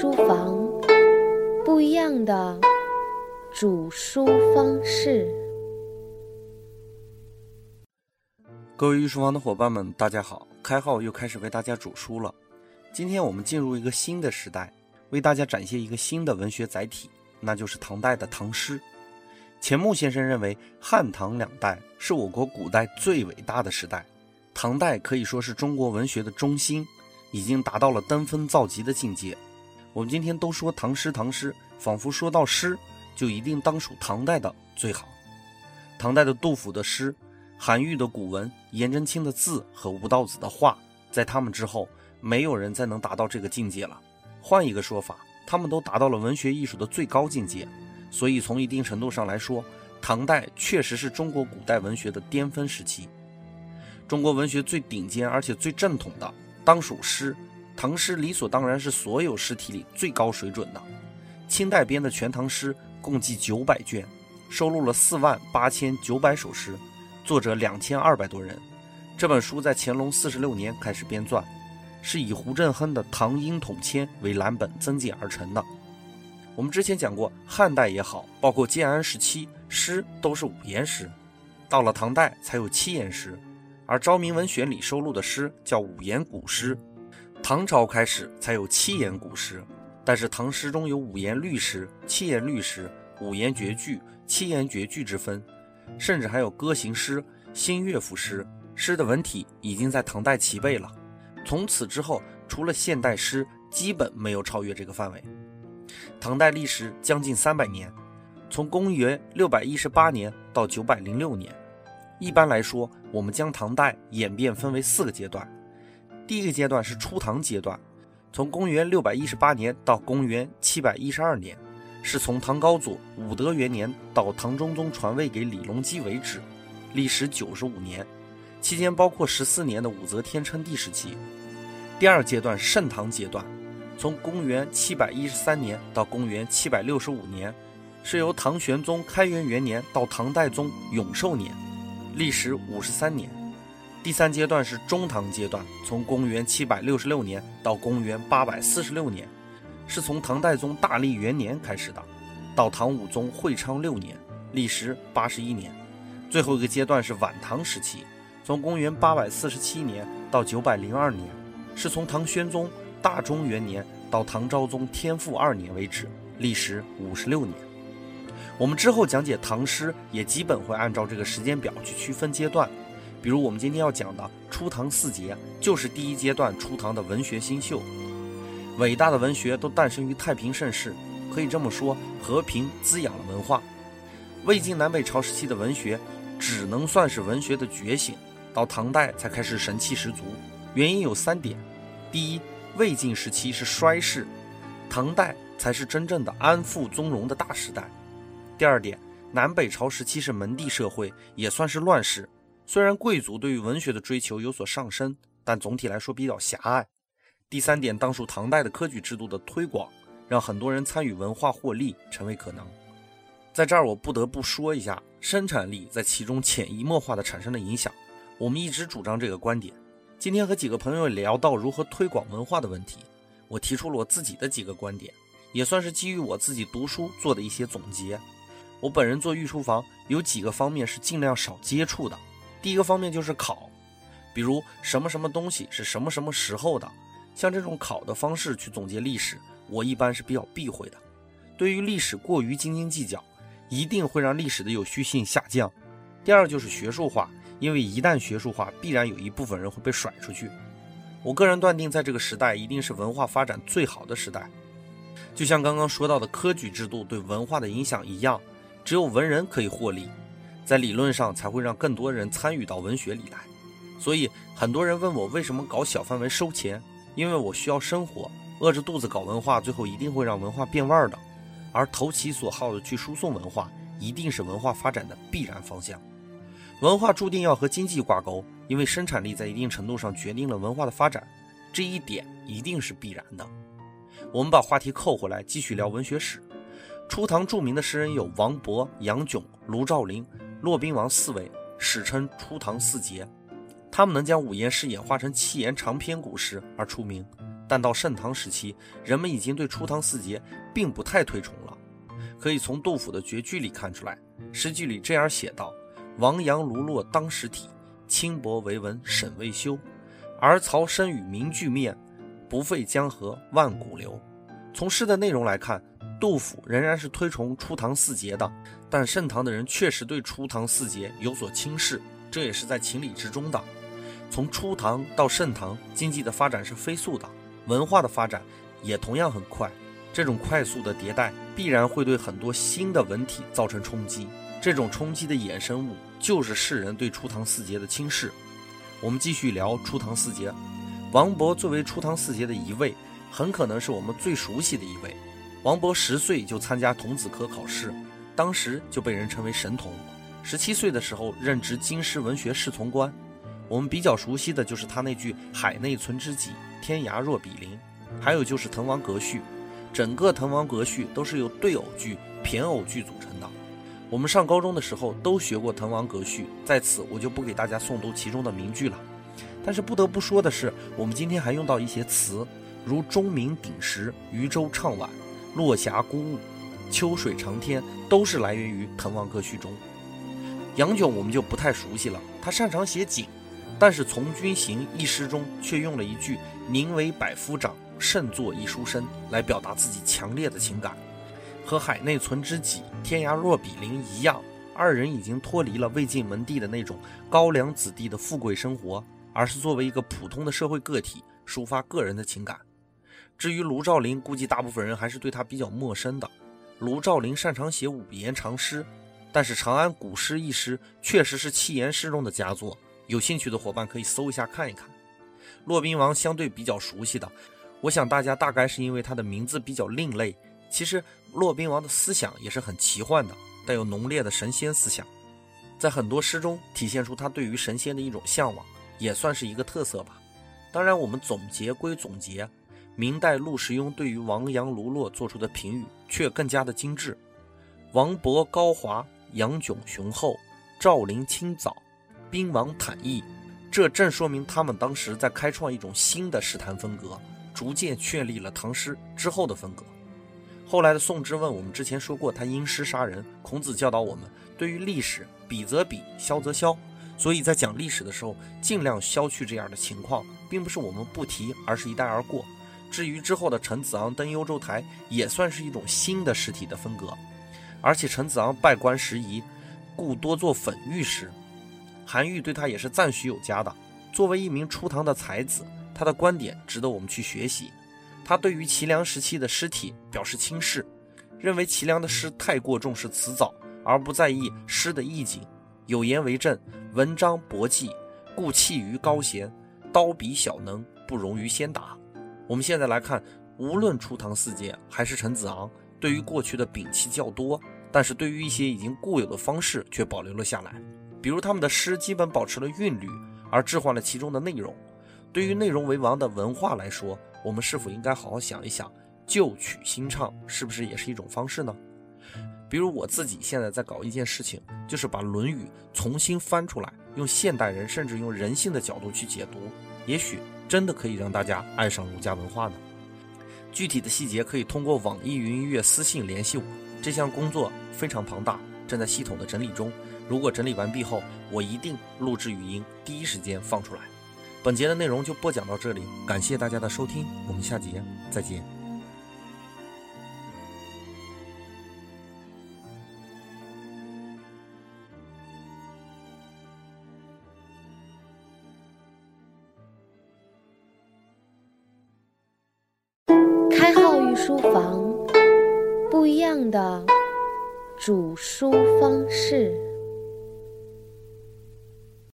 书房，不一样的煮书方式。各位御书房的伙伴们，大家好！开号又开始为大家煮书了。今天我们进入一个新的时代，为大家展现一个新的文学载体，那就是唐代的唐诗。钱穆先生认为，汉唐两代是我国古代最伟大的时代，唐代可以说是中国文学的中心。已经达到了登峰造极的境界。我们今天都说唐诗，唐诗，仿佛说到诗，就一定当属唐代的最好。唐代的杜甫的诗、韩愈的古文、颜真卿的字和吴道子的画，在他们之后，没有人再能达到这个境界了。换一个说法，他们都达到了文学艺术的最高境界。所以，从一定程度上来说，唐代确实是中国古代文学的巅峰时期。中国文学最顶尖而且最正统的。当属诗，唐诗理所当然是所有诗体里最高水准的。清代编的《全唐诗》共计九百卷，收录了四万八千九百首诗，作者两千二百多人。这本书在乾隆四十六年开始编纂，是以胡振亨的《唐英统签》为蓝本增减而成的。我们之前讲过，汉代也好，包括建安时期，诗都是五言诗，到了唐代才有七言诗。而《昭明文选》里收录的诗叫五言古诗，唐朝开始才有七言古诗。但是唐诗中有五言律诗、七言律诗、五言绝句、七言绝句之分，甚至还有歌行诗、新乐府诗。诗的文体已经在唐代齐备了。从此之后，除了现代诗，基本没有超越这个范围。唐代历时将近三百年，从公元六百一十八年到九百零六年。一般来说，我们将唐代演变分为四个阶段。第一个阶段是初唐阶段，从公元六百一十八年到公元七百一十二年，是从唐高祖武德元年到唐中宗传位给李隆基为止，历时九十五年，期间包括十四年的武则天称帝时期。第二阶段盛唐阶段，从公元七百一十三年到公元七百六十五年，是由唐玄宗开元元年到唐代宗永寿年。历时五十三年，第三阶段是中唐阶段，从公元七百六十六年到公元八百四十六年，是从唐代宗大历元年开始的，到唐武宗会昌六年，历时八十一年。最后一个阶段是晚唐时期，从公元八百四十七年到九百零二年，是从唐宣宗大中元年到唐昭宗天复二年为止，历时五十六年。我们之后讲解唐诗，也基本会按照这个时间表去区分阶段。比如我们今天要讲的初唐四杰，就是第一阶段初唐的文学新秀。伟大的文学都诞生于太平盛世，可以这么说，和平滋养了文化。魏晋南北朝时期的文学，只能算是文学的觉醒，到唐代才开始神气十足。原因有三点：第一，魏晋时期是衰世，唐代才是真正的安富宗荣的大时代。第二点，南北朝时期是门第社会，也算是乱世。虽然贵族对于文学的追求有所上升，但总体来说比较狭隘。第三点，当属唐代的科举制度的推广，让很多人参与文化获利成为可能。在这儿，我不得不说一下生产力在其中潜移默化的产生的影响。我们一直主张这个观点。今天和几个朋友聊到如何推广文化的问题，我提出了我自己的几个观点，也算是基于我自己读书做的一些总结。我本人做御书房，有几个方面是尽量少接触的。第一个方面就是考，比如什么什么东西是什么什么时候的，像这种考的方式去总结历史，我一般是比较避讳的。对于历史过于斤斤计较，一定会让历史的有序性下降。第二就是学术化，因为一旦学术化，必然有一部分人会被甩出去。我个人断定，在这个时代一定是文化发展最好的时代，就像刚刚说到的科举制度对文化的影响一样。只有文人可以获利，在理论上才会让更多人参与到文学里来。所以很多人问我为什么搞小范围收钱，因为我需要生活，饿着肚子搞文化，最后一定会让文化变味儿的。而投其所好的去输送文化，一定是文化发展的必然方向。文化注定要和经济挂钩，因为生产力在一定程度上决定了文化的发展，这一点一定是必然的。我们把话题扣回来，继续聊文学史。初唐著名的诗人有王勃、杨炯、卢照邻、骆宾王四位，史称初唐四杰。他们能将五言诗演化成七言长篇古诗而出名，但到盛唐时期，人们已经对初唐四杰并不太推崇了。可以从杜甫的绝句里看出来，诗句里这样写道：“王杨卢骆当时体，轻薄为文沈未休。而曹参与名俱灭，不废江河万古流。”从诗的内容来看，杜甫仍然是推崇初唐四杰的，但盛唐的人确实对初唐四杰有所轻视，这也是在情理之中的。从初唐到盛唐，经济的发展是飞速的，文化的发展也同样很快。这种快速的迭代必然会对很多新的文体造成冲击，这种冲击的衍生物就是世人对初唐四杰的轻视。我们继续聊初唐四杰，王勃作为初唐四杰的一位，很可能是我们最熟悉的一位。王勃十岁就参加童子科考试，当时就被人称为神童。十七岁的时候任职京师文学侍从官。我们比较熟悉的就是他那句“海内存知己，天涯若比邻”，还有就是《滕王阁序》。整个《滕王阁序》都是由对偶句、骈偶句组成的。我们上高中的时候都学过《滕王阁序》，在此我就不给大家诵读其中的名句了。但是不得不说的是，我们今天还用到一些词，如“钟鸣鼎食”“渔舟唱晚”“落霞孤鹜”“秋水长天”，都是来源于《滕王阁序》中。杨炯我们就不太熟悉了，他擅长写景，但是《从军行》一诗中却用了一句“宁为百夫长”。胜作一书生来表达自己强烈的情感，和海内存知己，天涯若比邻一样。二人已经脱离了魏晋门第的那种高粱子弟的富贵生活，而是作为一个普通的社会个体抒发个人的情感。至于卢照邻，估计大部分人还是对他比较陌生的。卢照邻擅长写五言长诗，但是《长安古诗》一诗确实是七言诗中的佳作，有兴趣的伙伴可以搜一下看一看。骆宾王相对比较熟悉的。我想大家大概是因为他的名字比较另类，其实骆宾王的思想也是很奇幻的，带有浓烈的神仙思想，在很多诗中体现出他对于神仙的一种向往，也算是一个特色吧。当然，我们总结归总结，明代陆时庸对于王杨卢骆做出的评语却更加的精致：王勃高华，杨炯雄厚，赵林清早，宾王坦逸。这正说明他们当时在开创一种新的诗坛风格。逐渐确立了唐诗之后的风格。后来的宋之问，我们之前说过，他因诗杀人。孔子教导我们，对于历史，比则比，消则消。所以在讲历史的时候，尽量消去这样的情况，并不是我们不提，而是一带而过。至于之后的陈子昂登幽州台，也算是一种新的诗体的风格。而且陈子昂拜官时宜，故多作粉玉诗。韩愈对他也是赞许有加的。作为一名初唐的才子。他的观点值得我们去学习。他对于齐梁时期的诗体表示轻视，认为齐梁的诗太过重视词藻，而不在意诗的意境。有言为证：文章博记，故弃于高贤。刀笔小能，不容于先达。我们现在来看，无论初唐四杰还是陈子昂，对于过去的摒弃较多，但是对于一些已经固有的方式却保留了下来。比如他们的诗基本保持了韵律，而置换了其中的内容。对于内容为王的文化来说，我们是否应该好好想一想，旧曲新唱是不是也是一种方式呢？比如我自己现在在搞一件事情，就是把《论语》重新翻出来，用现代人甚至用人性的角度去解读，也许真的可以让大家爱上儒家文化呢。具体的细节可以通过网易云音乐私信联系我。这项工作非常庞大，正在系统的整理中。如果整理完毕后，我一定录制语音，第一时间放出来。本节的内容就播讲到这里，感谢大家的收听，我们下节再见。书房，不一样的煮书方式。